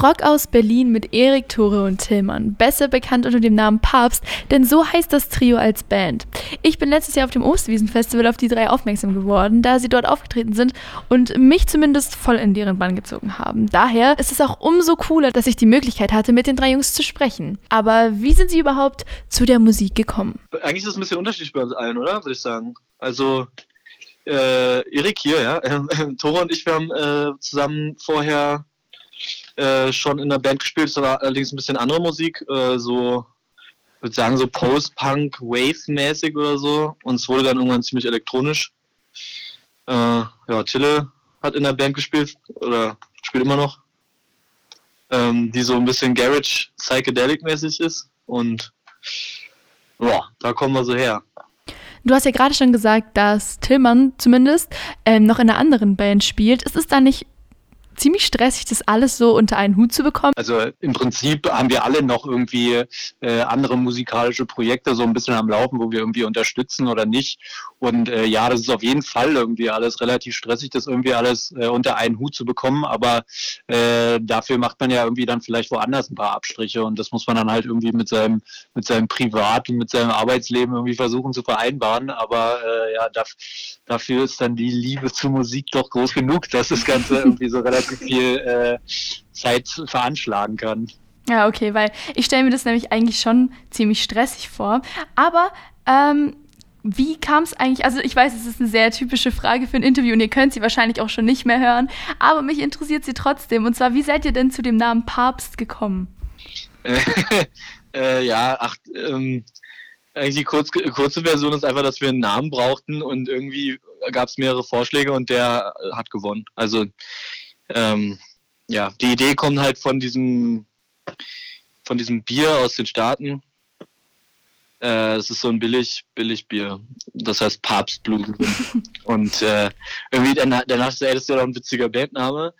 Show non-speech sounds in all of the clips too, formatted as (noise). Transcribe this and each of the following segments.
Rock aus Berlin mit Erik, Tore und Tillmann, besser bekannt unter dem Namen Papst, denn so heißt das Trio als Band. Ich bin letztes Jahr auf dem Ostwiesenfestival auf die drei aufmerksam geworden, da sie dort aufgetreten sind und mich zumindest voll in deren Bann gezogen haben. Daher ist es auch umso cooler, dass ich die Möglichkeit hatte, mit den drei Jungs zu sprechen. Aber wie sind sie überhaupt zu der Musik gekommen? Eigentlich ist es ein bisschen unterschiedlich bei uns allen, oder? Würde ich sagen. Also äh, Erik hier, ja. (laughs) Äh, Tore und ich, wir haben äh, zusammen vorher äh, schon in der Band gespielt, war allerdings ein bisschen andere Musik, äh, so, ich würde sagen, so Post-Punk, Wave-mäßig oder so. Und es wurde dann irgendwann ziemlich elektronisch. Äh, ja, Tille hat in der Band gespielt, oder spielt immer noch, ähm, die so ein bisschen Garage, Psychedelic-mäßig ist. Und ja, da kommen wir so her. Du hast ja gerade schon gesagt, dass Tillmann zumindest ähm, noch in einer anderen Band spielt. Ist es da nicht ziemlich stressig, das alles so unter einen Hut zu bekommen? Also im Prinzip haben wir alle noch irgendwie äh, andere musikalische Projekte so ein bisschen am Laufen, wo wir irgendwie unterstützen oder nicht. Und äh, ja, das ist auf jeden Fall irgendwie alles relativ stressig, das irgendwie alles äh, unter einen Hut zu bekommen. Aber äh, dafür macht man ja irgendwie dann vielleicht woanders ein paar Abstriche und das muss man dann halt irgendwie mit seinem mit seinem Privat und mit seinem Arbeitsleben irgendwie versuchen zu vereinbaren. Aber äh, ja, dafür ist dann die Liebe zur Musik doch groß genug, dass das Ganze (laughs) irgendwie so relativ viel äh, Zeit veranschlagen kann. Ja, okay, weil ich stelle mir das nämlich eigentlich schon ziemlich stressig vor. Aber ähm, wie kam es eigentlich? Also ich weiß, es ist eine sehr typische Frage für ein Interview und ihr könnt sie wahrscheinlich auch schon nicht mehr hören, aber mich interessiert sie trotzdem. Und zwar, wie seid ihr denn zu dem Namen Papst gekommen? (laughs) äh, ja, ach, ähm, eigentlich die kurz, kurze Version ist einfach, dass wir einen Namen brauchten und irgendwie gab es mehrere Vorschläge und der hat gewonnen. Also ähm, ja, die Idee kommt halt von diesem, von diesem Bier aus den Staaten. Äh, es ist so ein billig, billig Bier. Das heißt Papstblut. (laughs) und äh, irgendwie danach, danach ist das ja doch ein witziger Bandname.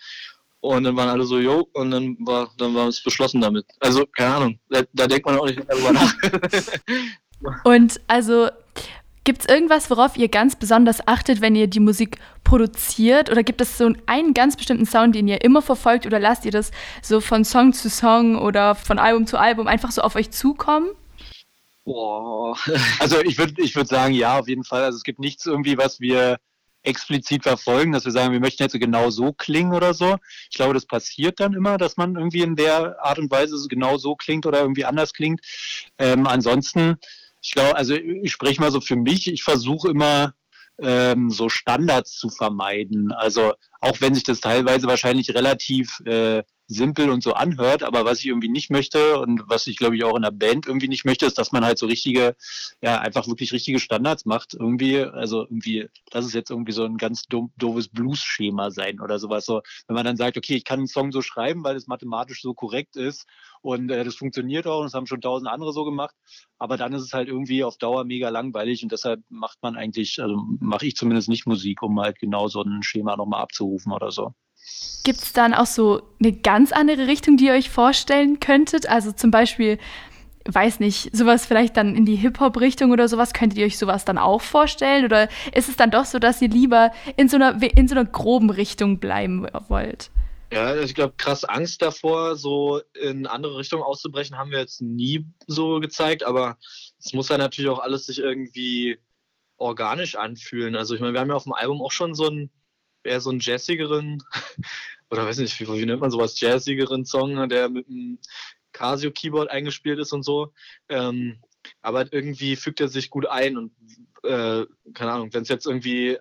Und dann waren alle so, jo, und dann war, dann war es beschlossen damit. Also, keine Ahnung, da, da denkt man auch nicht darüber nach. und also, Gibt es irgendwas, worauf ihr ganz besonders achtet, wenn ihr die Musik produziert? Oder gibt es so einen ganz bestimmten Sound, den ihr immer verfolgt? Oder lasst ihr das so von Song zu Song oder von Album zu Album einfach so auf euch zukommen? Boah. (laughs) Also ich würde ich würd sagen, ja, auf jeden Fall. Also es gibt nichts irgendwie, was wir explizit verfolgen, dass wir sagen, wir möchten jetzt genau so klingen oder so. Ich glaube, das passiert dann immer, dass man irgendwie in der Art und Weise genau so klingt oder irgendwie anders klingt. Ähm, ansonsten ich glaube, also ich spreche mal so für mich, ich versuche immer ähm, so Standards zu vermeiden. Also auch wenn sich das teilweise wahrscheinlich relativ äh, simpel und so anhört, aber was ich irgendwie nicht möchte und was ich glaube ich auch in der Band irgendwie nicht möchte, ist, dass man halt so richtige, ja, einfach wirklich richtige Standards macht. Irgendwie, also irgendwie, das ist jetzt irgendwie so ein ganz do doofes Blues-Schema sein oder sowas. So, wenn man dann sagt, okay, ich kann einen Song so schreiben, weil es mathematisch so korrekt ist und äh, das funktioniert auch und das haben schon tausend andere so gemacht, aber dann ist es halt irgendwie auf Dauer mega langweilig und deshalb macht man eigentlich, also mache ich zumindest nicht Musik, um halt genau so ein Schema nochmal abzurufen oder so. Gibt es dann auch so eine ganz andere Richtung, die ihr euch vorstellen könntet? Also zum Beispiel, weiß nicht, sowas vielleicht dann in die Hip-Hop-Richtung oder sowas, könntet ihr euch sowas dann auch vorstellen? Oder ist es dann doch so, dass ihr lieber in so einer, in so einer groben Richtung bleiben wollt? Ja, also ich glaube, krass Angst davor, so in andere Richtungen auszubrechen, haben wir jetzt nie so gezeigt, aber es muss ja natürlich auch alles sich irgendwie organisch anfühlen. Also ich meine, wir haben ja auf dem Album auch schon so ein eher so einen jazzigeren, (laughs) oder weiß nicht, wie, wie nennt man sowas, jazzigeren Song, der mit einem Casio-Keyboard eingespielt ist und so. Ähm, aber irgendwie fügt er sich gut ein und äh, keine Ahnung, wenn es jetzt irgendwie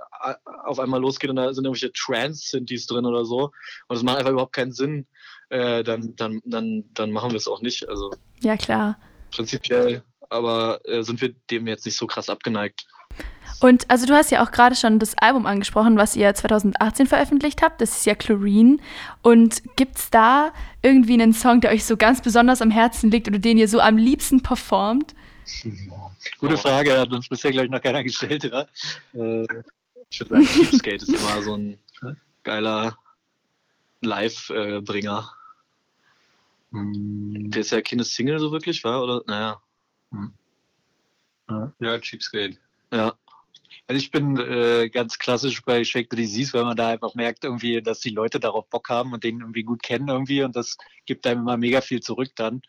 auf einmal losgeht und da sind irgendwelche Trance-Synthes drin oder so und es macht einfach überhaupt keinen Sinn, äh, dann, dann, dann, dann machen wir es auch nicht. Also ja klar. Prinzipiell, aber äh, sind wir dem jetzt nicht so krass abgeneigt. Und also du hast ja auch gerade schon das Album angesprochen, was ihr 2018 veröffentlicht habt. Das ist ja Chlorine. Und gibt es da irgendwie einen Song, der euch so ganz besonders am Herzen liegt oder den ihr so am liebsten performt? Gute Frage, hat uns bisher, glaube ich, noch keiner (laughs) gestellt. Ja? Äh, ich würde sagen, (laughs) Cheapskate ist immer so ein geiler Live-Bringer. Hm. Der ist ja keine Single so wirklich, war? Oder? Naja. Hm. Ja, Cheapskate. Ja. Also ich bin äh, ganz klassisch bei Shake the Disease, weil man da einfach merkt irgendwie, dass die Leute darauf Bock haben und den irgendwie gut kennen irgendwie und das gibt einem immer mega viel zurück dann.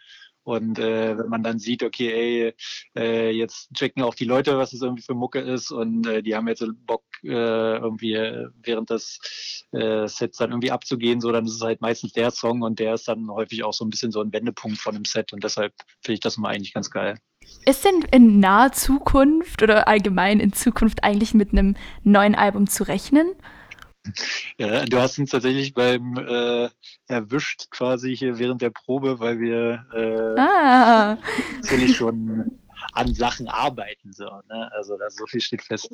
Und äh, wenn man dann sieht, okay, ey, äh, jetzt checken auch die Leute, was es irgendwie für Mucke ist und äh, die haben jetzt Bock, äh, irgendwie während des äh, Sets dann irgendwie abzugehen, so dann ist es halt meistens der Song und der ist dann häufig auch so ein bisschen so ein Wendepunkt von dem Set und deshalb finde ich das immer eigentlich ganz geil. Ist denn in naher Zukunft oder allgemein in Zukunft eigentlich mit einem neuen Album zu rechnen? Ja, du hast uns tatsächlich beim äh, erwischt quasi hier während der Probe, weil wir äh, ah. natürlich schon an Sachen arbeiten. So, ne? Also da so viel steht fest.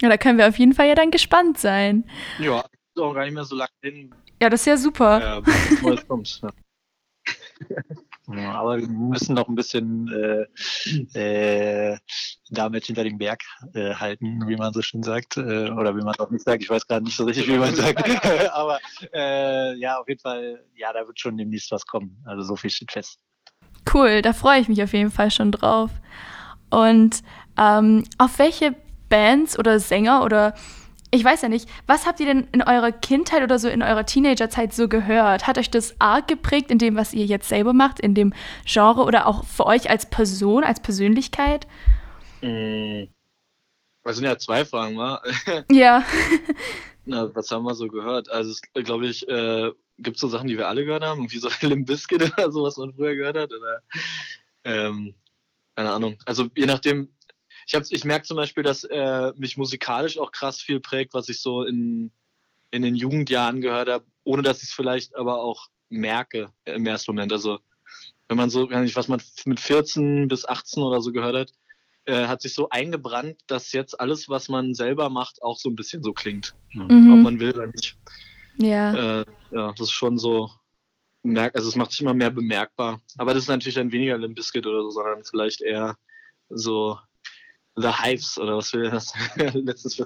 Ja, da können wir auf jeden Fall ja dann gespannt sein. Ja, ist auch gar nicht mehr so lange hin. Ja, das ist ja super. Ja, was kommt. (laughs) Ja. Aber wir müssen noch ein bisschen äh, äh, damit hinter dem Berg äh, halten, wie man so schön sagt. Äh, oder wie man auch nicht sagt. Ich weiß gerade nicht so richtig, wie man sagt. (laughs) aber äh, ja, auf jeden Fall, ja, da wird schon demnächst was kommen. Also so viel steht fest. Cool, da freue ich mich auf jeden Fall schon drauf. Und ähm, auf welche Bands oder Sänger oder ich weiß ja nicht, was habt ihr denn in eurer Kindheit oder so in eurer Teenagerzeit so gehört? Hat euch das arg geprägt in dem, was ihr jetzt selber macht, in dem Genre oder auch für euch als Person, als Persönlichkeit? Mhm. Das sind ja zwei Fragen, wa? (laughs) Ja. Na, was haben wir so gehört? Also, glaube ich, äh, gibt es so Sachen, die wir alle gehört haben, wie so (laughs) Limp Bizkit oder so, was man früher gehört hat? Oder, ähm, keine Ahnung. Also, je nachdem, ich, hab, ich merke zum Beispiel, dass äh, mich musikalisch auch krass viel prägt, was ich so in, in den Jugendjahren gehört habe, ohne dass ich es vielleicht aber auch merke im ersten Moment. Also wenn man so, was man mit 14 bis 18 oder so gehört hat, äh, hat sich so eingebrannt, dass jetzt alles, was man selber macht, auch so ein bisschen so klingt. Mhm. Ob man will oder nicht. Ja. Äh, ja, das ist schon so, also es macht sich immer mehr bemerkbar. Aber das ist natürlich dann weniger Limp Bizkit oder so, sondern vielleicht eher so The Hives oder was wir das (laughs) letztes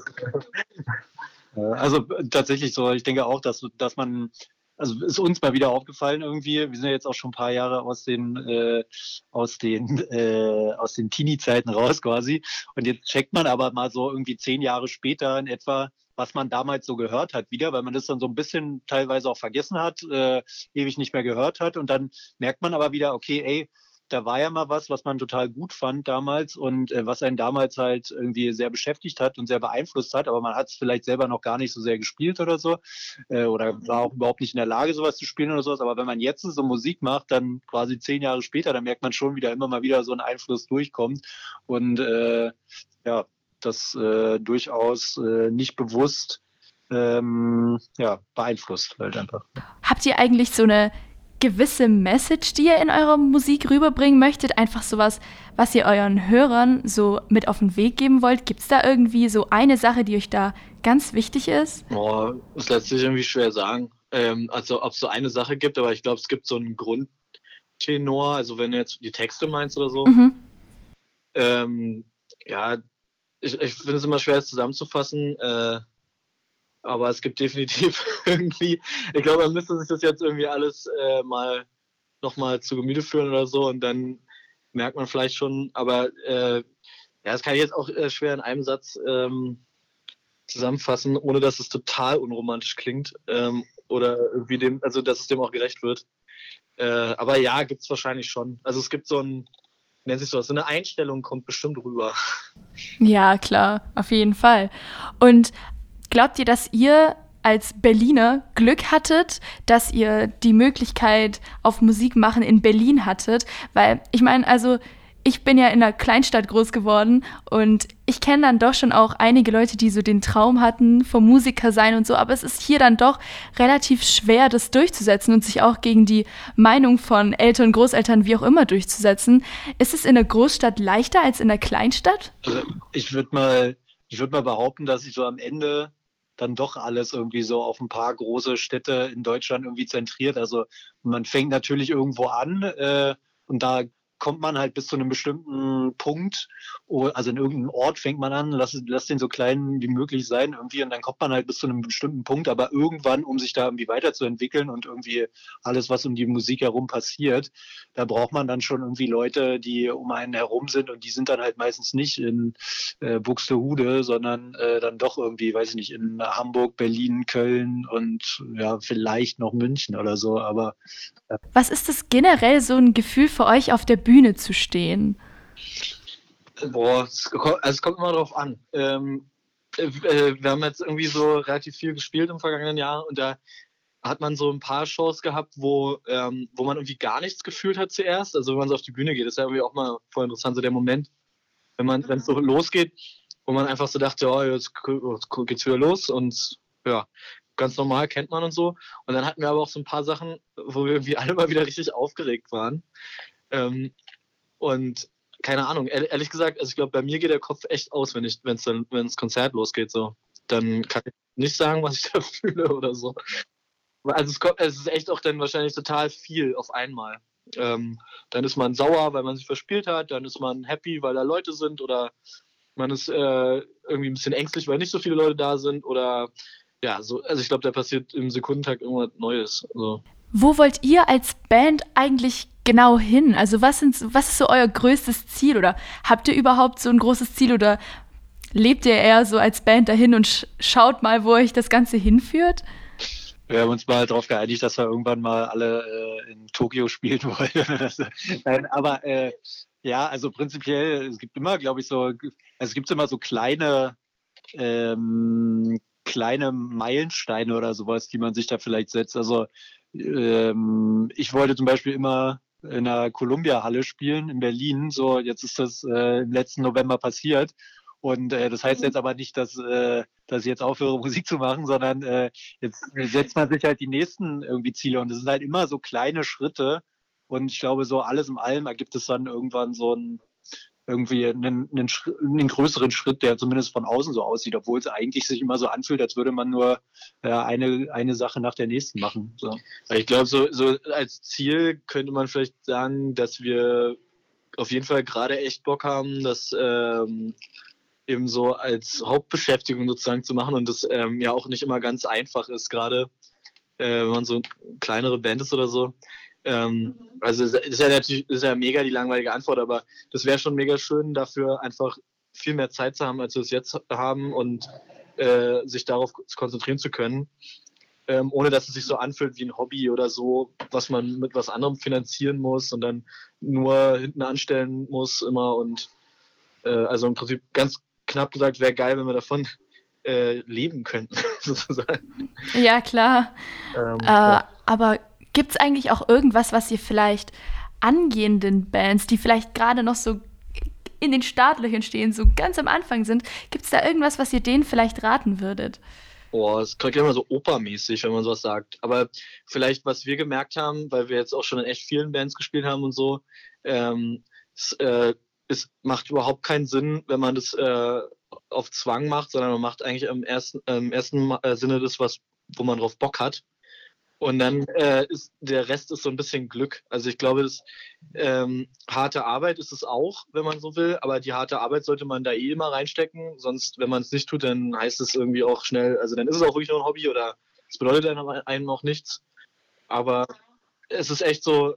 Also tatsächlich so, ich denke auch, dass, dass man, also ist uns mal wieder aufgefallen irgendwie, wir sind ja jetzt auch schon ein paar Jahre aus den, äh, aus den, äh, aus den Teenie-Zeiten raus quasi. Und jetzt checkt man aber mal so irgendwie zehn Jahre später in etwa, was man damals so gehört hat wieder, weil man das dann so ein bisschen teilweise auch vergessen hat, äh, ewig nicht mehr gehört hat. Und dann merkt man aber wieder, okay, ey, da war ja mal was, was man total gut fand damals und äh, was einen damals halt irgendwie sehr beschäftigt hat und sehr beeinflusst hat, aber man hat es vielleicht selber noch gar nicht so sehr gespielt oder so äh, oder war auch überhaupt nicht in der Lage, sowas zu spielen oder sowas. Aber wenn man jetzt so Musik macht, dann quasi zehn Jahre später, dann merkt man schon wieder immer mal wieder so ein Einfluss durchkommt und äh, ja, das äh, durchaus äh, nicht bewusst ähm, ja, beeinflusst halt einfach. Habt ihr eigentlich so eine gewisse Message, die ihr in eurer Musik rüberbringen möchtet? Einfach sowas, was ihr euren Hörern so mit auf den Weg geben wollt? Gibt es da irgendwie so eine Sache, die euch da ganz wichtig ist? Boah, das lässt sich irgendwie schwer sagen. Ähm, also ob es so eine Sache gibt, aber ich glaube, es gibt so einen Grundtenor, also wenn du jetzt die Texte meinst oder so. Mhm. Ähm, ja, ich, ich finde es immer schwer zusammenzufassen. Äh, aber es gibt definitiv (laughs) irgendwie, ich glaube, man müsste sich das jetzt irgendwie alles äh, mal nochmal zu Gemüte führen oder so und dann merkt man vielleicht schon, aber äh, ja, das kann ich jetzt auch äh, schwer in einem Satz ähm, zusammenfassen, ohne dass es total unromantisch klingt ähm, oder irgendwie dem, also dass es dem auch gerecht wird. Äh, aber ja, gibt es wahrscheinlich schon. Also es gibt so ein, nennt sich sowas, so eine Einstellung kommt bestimmt rüber. Ja, klar, auf jeden Fall. Und Glaubt ihr, dass ihr als Berliner Glück hattet, dass ihr die Möglichkeit auf Musik machen in Berlin hattet? Weil ich meine, also ich bin ja in einer Kleinstadt groß geworden und ich kenne dann doch schon auch einige Leute, die so den Traum hatten vom Musiker sein und so, aber es ist hier dann doch relativ schwer, das durchzusetzen und sich auch gegen die Meinung von Eltern, Großeltern, wie auch immer durchzusetzen. Ist es in einer Großstadt leichter als in einer Kleinstadt? Also ich würde mal, ich würde mal behaupten, dass ich so am Ende dann doch alles irgendwie so auf ein paar große Städte in Deutschland irgendwie zentriert. Also man fängt natürlich irgendwo an äh, und da kommt man halt bis zu einem bestimmten Punkt, also in irgendeinem Ort fängt man an, lass, lass den so klein wie möglich sein irgendwie und dann kommt man halt bis zu einem bestimmten Punkt, aber irgendwann, um sich da irgendwie weiterzuentwickeln und irgendwie alles, was um die Musik herum passiert, da braucht man dann schon irgendwie Leute, die um einen herum sind und die sind dann halt meistens nicht in äh, Buxtehude, sondern äh, dann doch irgendwie, weiß ich nicht, in Hamburg, Berlin, Köln und ja, vielleicht noch München oder so, aber äh. Was ist das generell so ein Gefühl für euch auf der Bühne zu stehen? Boah, es kommt, also es kommt immer drauf an. Ähm, äh, äh, wir haben jetzt irgendwie so relativ viel gespielt im vergangenen Jahr und da hat man so ein paar Shows gehabt, wo, ähm, wo man irgendwie gar nichts gefühlt hat zuerst. Also wenn man so auf die Bühne geht, ist ja irgendwie auch mal voll interessant, so der Moment, wenn man, es so losgeht, wo man einfach so dachte, oh, jetzt geht's wieder los und ja, ganz normal kennt man und so. Und dann hatten wir aber auch so ein paar Sachen, wo wir irgendwie alle mal wieder richtig aufgeregt waren. Ähm, und keine Ahnung, ehrlich gesagt, also ich glaube, bei mir geht der Kopf echt aus, wenn ich, wenn es dann, wenn das Konzert losgeht, so. Dann kann ich nicht sagen, was ich (laughs) da fühle oder so. Also es, kommt, es ist echt auch dann wahrscheinlich total viel auf einmal. Ähm, dann ist man sauer, weil man sich verspielt hat, dann ist man happy, weil da Leute sind oder man ist äh, irgendwie ein bisschen ängstlich, weil nicht so viele Leute da sind oder ja, so, also ich glaube, da passiert im Sekundentag irgendwas Neues. Also. Wo wollt ihr als Band eigentlich genau hin? Also was, sind, was ist so euer größtes Ziel oder habt ihr überhaupt so ein großes Ziel oder lebt ihr eher so als Band dahin und sch schaut mal, wo euch das Ganze hinführt? Wir haben uns mal darauf geeinigt, dass wir irgendwann mal alle äh, in Tokio spielen (laughs) wollen. Aber äh, ja, also prinzipiell, es gibt immer, glaube ich, so, also es gibt immer so kleine, ähm, kleine Meilensteine oder sowas, die man sich da vielleicht setzt. Also ähm, ich wollte zum Beispiel immer in der Columbia-Halle spielen in Berlin. So, jetzt ist das äh, im letzten November passiert. Und äh, das heißt mhm. jetzt aber nicht, dass, äh, dass ich jetzt aufhöre, (laughs) Musik zu machen, sondern äh, jetzt setzt man sich halt die nächsten irgendwie Ziele. Und es sind halt immer so kleine Schritte. Und ich glaube, so alles in allem ergibt es dann irgendwann so ein irgendwie einen, einen, einen, größeren Schritt, der zumindest von außen so aussieht, obwohl es eigentlich sich immer so anfühlt, als würde man nur äh, eine, eine Sache nach der nächsten machen. So. Ich glaube, so, so als Ziel könnte man vielleicht sagen, dass wir auf jeden Fall gerade echt Bock haben, das ähm, eben so als Hauptbeschäftigung sozusagen zu machen und das ähm, ja auch nicht immer ganz einfach ist, gerade äh, wenn man so kleinere Band ist oder so. Ähm, also das ist ja natürlich ist ja mega die langweilige Antwort, aber das wäre schon mega schön, dafür einfach viel mehr Zeit zu haben, als wir es jetzt haben und äh, sich darauf konzentrieren zu können, ähm, ohne dass es sich so anfühlt wie ein Hobby oder so, was man mit was anderem finanzieren muss und dann nur hinten anstellen muss immer und äh, also im Prinzip ganz knapp gesagt wäre geil, wenn wir davon äh, leben könnten, (laughs) sozusagen. Ja, klar. Ähm, äh, ja. Aber Gibt es eigentlich auch irgendwas, was ihr vielleicht angehenden Bands, die vielleicht gerade noch so in den Startlöchern stehen, so ganz am Anfang sind, gibt es da irgendwas, was ihr denen vielleicht raten würdet? Boah, es klingt immer so opermäßig, wenn man sowas sagt. Aber vielleicht, was wir gemerkt haben, weil wir jetzt auch schon in echt vielen Bands gespielt haben und so, ähm, es, äh, es macht überhaupt keinen Sinn, wenn man das äh, auf Zwang macht, sondern man macht eigentlich im ersten, im ersten äh, Sinne das, was, wo man drauf Bock hat. Und dann äh, ist der Rest ist so ein bisschen Glück. Also ich glaube, das ähm, harte Arbeit ist es auch, wenn man so will, aber die harte Arbeit sollte man da eh immer reinstecken. Sonst, wenn man es nicht tut, dann heißt es irgendwie auch schnell, also dann ist es auch wirklich nur ein Hobby oder es bedeutet einem auch nichts. Aber es ist echt so,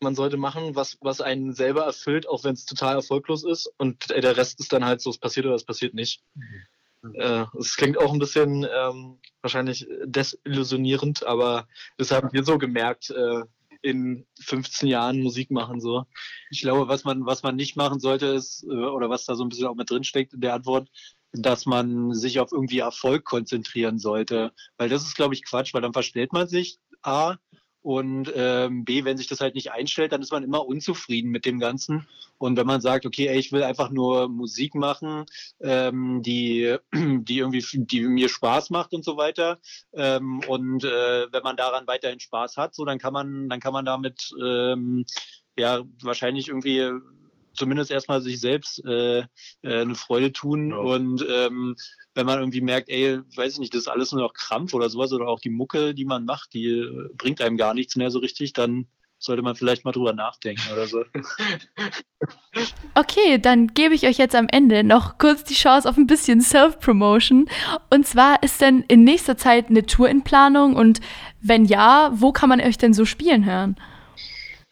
man sollte machen, was, was einen selber erfüllt, auch wenn es total erfolglos ist. Und der Rest ist dann halt so, es passiert oder es passiert nicht. Mhm. Äh, es klingt auch ein bisschen ähm, wahrscheinlich desillusionierend, aber das haben wir so gemerkt äh, in 15 Jahren Musik machen so. Ich glaube, was man, was man nicht machen sollte, ist, äh, oder was da so ein bisschen auch mit drin steckt in der Antwort, dass man sich auf irgendwie Erfolg konzentrieren sollte. Weil das ist, glaube ich, Quatsch, weil dann verstellt man sich A und ähm, B, wenn sich das halt nicht einstellt, dann ist man immer unzufrieden mit dem Ganzen. Und wenn man sagt, okay, ey, ich will einfach nur Musik machen, ähm, die, (clears throat) die irgendwie, die mir Spaß macht und so weiter. Ähm, und äh, wenn man daran weiterhin Spaß hat, so dann kann man, dann kann man damit ähm, ja wahrscheinlich irgendwie zumindest erstmal sich selbst äh, äh, eine Freude tun ja. und ähm, wenn man irgendwie merkt, ey, weiß ich nicht, das ist alles nur noch Krampf oder sowas oder auch die Mucke, die man macht, die äh, bringt einem gar nichts mehr so richtig, dann sollte man vielleicht mal drüber nachdenken oder so. (laughs) Okay, dann gebe ich euch jetzt am Ende noch kurz die Chance auf ein bisschen Self-Promotion. Und zwar ist denn in nächster Zeit eine Tour in Planung und wenn ja, wo kann man euch denn so spielen hören?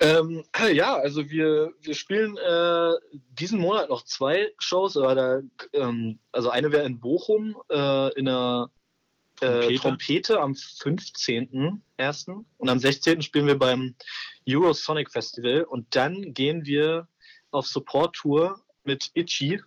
Ähm, ja, also wir, wir spielen äh, diesen Monat noch zwei Shows. Da, ähm, also eine wäre in Bochum äh, in der äh, Trompete. Trompete am 15.01. Und am 16. spielen wir beim Eurosonic Festival. Und dann gehen wir auf Support-Tour mit Itchy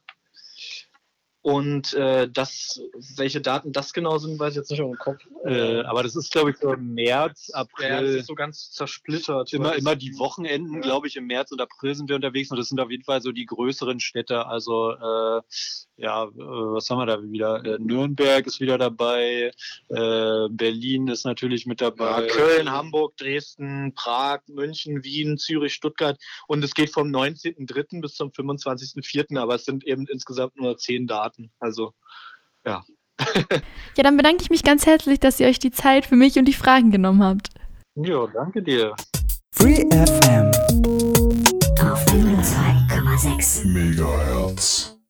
und äh, das, welche Daten das genau sind, weiß ich jetzt nicht im Kopf. Äh, aber das ist, glaube ich, so März, April. Ja, das ist so ganz zersplittert. Immer, immer die Wochenenden, glaube ich, im März und April sind wir unterwegs und das sind auf jeden Fall so die größeren Städte. Also äh, ja, äh, was haben wir da wieder? Äh, Nürnberg ist wieder dabei, äh, Berlin ist natürlich mit dabei. Ja, Köln, Hamburg, Dresden, Prag, München, Wien, Zürich, Stuttgart und es geht vom 19.03. bis zum 25.04., aber es sind eben insgesamt nur zehn Daten. Daten. Also, ja. (laughs) ja, dann bedanke ich mich ganz herzlich, dass ihr euch die Zeit für mich und die Fragen genommen habt. Ja, danke dir. Free FM auf 2,6 Megahertz.